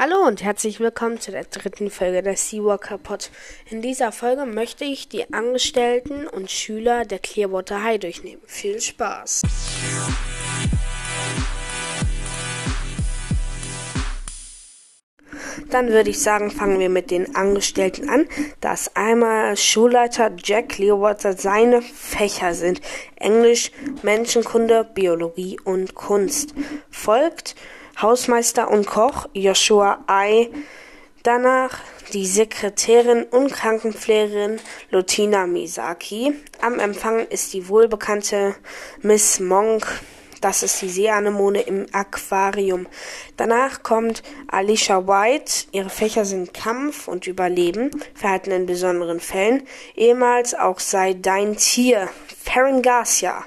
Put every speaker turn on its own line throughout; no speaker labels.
Hallo und herzlich willkommen zu der dritten Folge der Seawalker Pod. In dieser Folge möchte ich die Angestellten und Schüler der Clearwater High durchnehmen. Viel Spaß! Dann würde ich sagen, fangen wir mit den Angestellten an, dass einmal Schulleiter Jack Clearwater seine Fächer sind. Englisch, Menschenkunde, Biologie und Kunst. Folgt Hausmeister und Koch Joshua I. Danach die Sekretärin und Krankenpflegerin Lotina Misaki. Am Empfang ist die wohlbekannte Miss Monk. Das ist die Seeanemone im Aquarium. Danach kommt Alicia White. Ihre Fächer sind Kampf und Überleben, Verhalten in besonderen Fällen. Ehemals auch sei dein Tier. Farron Garcia.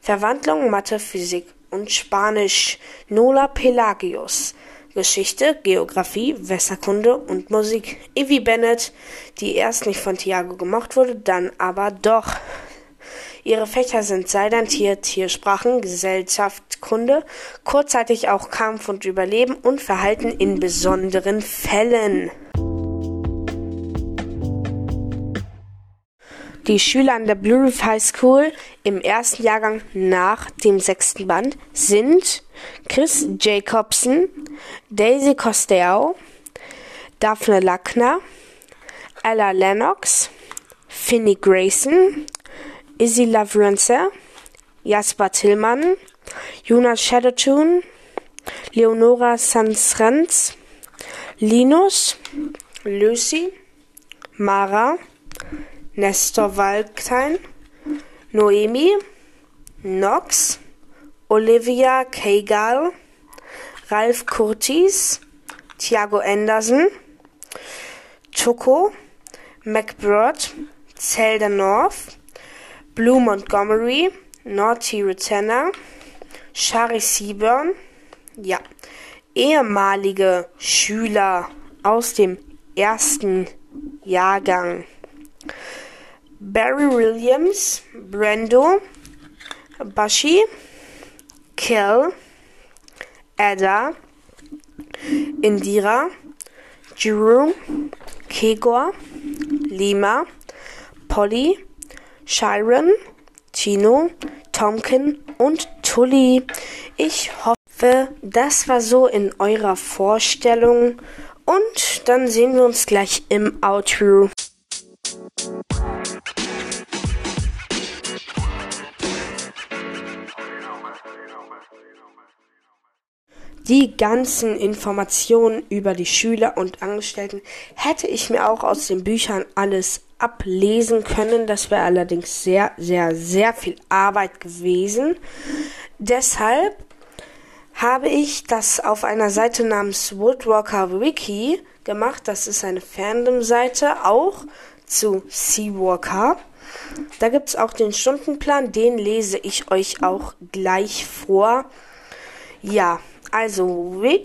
Verwandlung, Mathe, Physik und Spanisch Nola Pelagius. Geschichte, Geographie, Wässerkunde und Musik. Evie Bennett, die erst nicht von Thiago gemocht wurde, dann aber doch. Ihre Fächer sind Tier, Tiersprachen, Gesellschaftskunde, kurzzeitig auch Kampf und Überleben und Verhalten in besonderen Fällen. Die Schüler an der Blue Reef High School im ersten Jahrgang nach dem sechsten Band sind Chris Jacobson, Daisy Costello, Daphne Lackner, Ella Lennox, Finny Grayson, Izzy Lavrenze, Jasper Tillmann, Jonas Shadowtune, Leonora Sansrenz, Linus, Lucy, Mara, Nestor Walkein, Noemi, Knox, Olivia Kegal, Ralf Curtis, Thiago Anderson, Choco, McBrod, Zelda North, Blue Montgomery, Naughty Retenna, Shari Seaburn, ja, ehemalige Schüler aus dem ersten Jahrgang. Barry Williams, Brando, Bashi, Kel, Ada, Indira, Jerome, Kegor, Lima, Polly, Shiren, Tino, Tomkin und Tully. Ich hoffe, das war so in eurer Vorstellung und dann sehen wir uns gleich im Outro. Die ganzen Informationen über die Schüler und Angestellten hätte ich mir auch aus den Büchern alles ablesen können. Das wäre allerdings sehr, sehr, sehr viel Arbeit gewesen. Deshalb habe ich das auf einer Seite namens Woodwalker Wiki gemacht. Das ist eine Fandom-Seite auch zu Seawalker. Da gibt es auch den Stundenplan, den lese ich euch auch gleich vor. Ja, also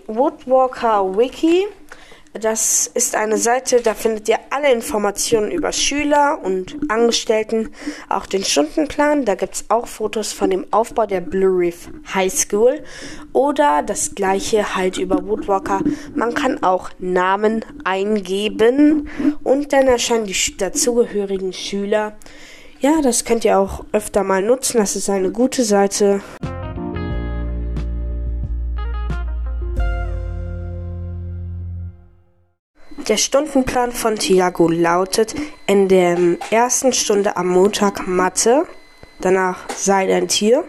Woodwalker Wiki. Das ist eine Seite, da findet ihr alle Informationen über Schüler und Angestellten, auch den Stundenplan. Da gibt es auch Fotos von dem Aufbau der Blue Reef High School oder das gleiche halt über Woodwalker. Man kann auch Namen eingeben und dann erscheinen die dazugehörigen Schüler. Ja, das könnt ihr auch öfter mal nutzen. Das ist eine gute Seite. Der Stundenplan von Thiago lautet in der ersten Stunde am Montag Mathe, danach sei dein Tier,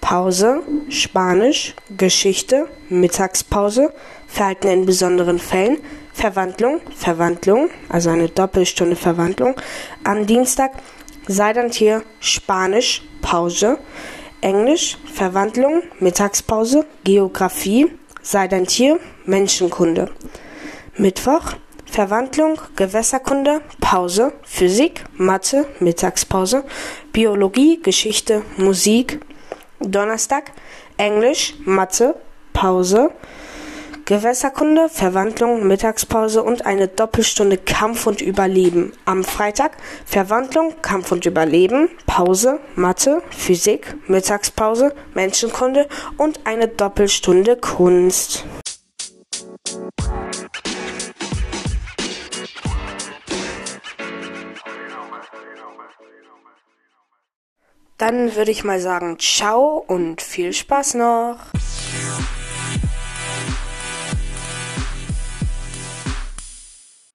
Pause, Spanisch, Geschichte, Mittagspause, Verhalten in besonderen Fällen, Verwandlung, Verwandlung, also eine Doppelstunde Verwandlung. Am Dienstag sei dein Tier, Spanisch, Pause, Englisch, Verwandlung, Mittagspause, Geografie, sei dein Tier, Menschenkunde. Mittwoch Verwandlung, Gewässerkunde, Pause, Physik, Mathe, Mittagspause, Biologie, Geschichte, Musik, Donnerstag, Englisch, Mathe, Pause, Gewässerkunde, Verwandlung, Mittagspause und eine Doppelstunde Kampf und Überleben. Am Freitag Verwandlung, Kampf und Überleben, Pause, Mathe, Physik, Mittagspause, Menschenkunde und eine Doppelstunde Kunst. Dann würde ich mal sagen, ciao und viel Spaß noch.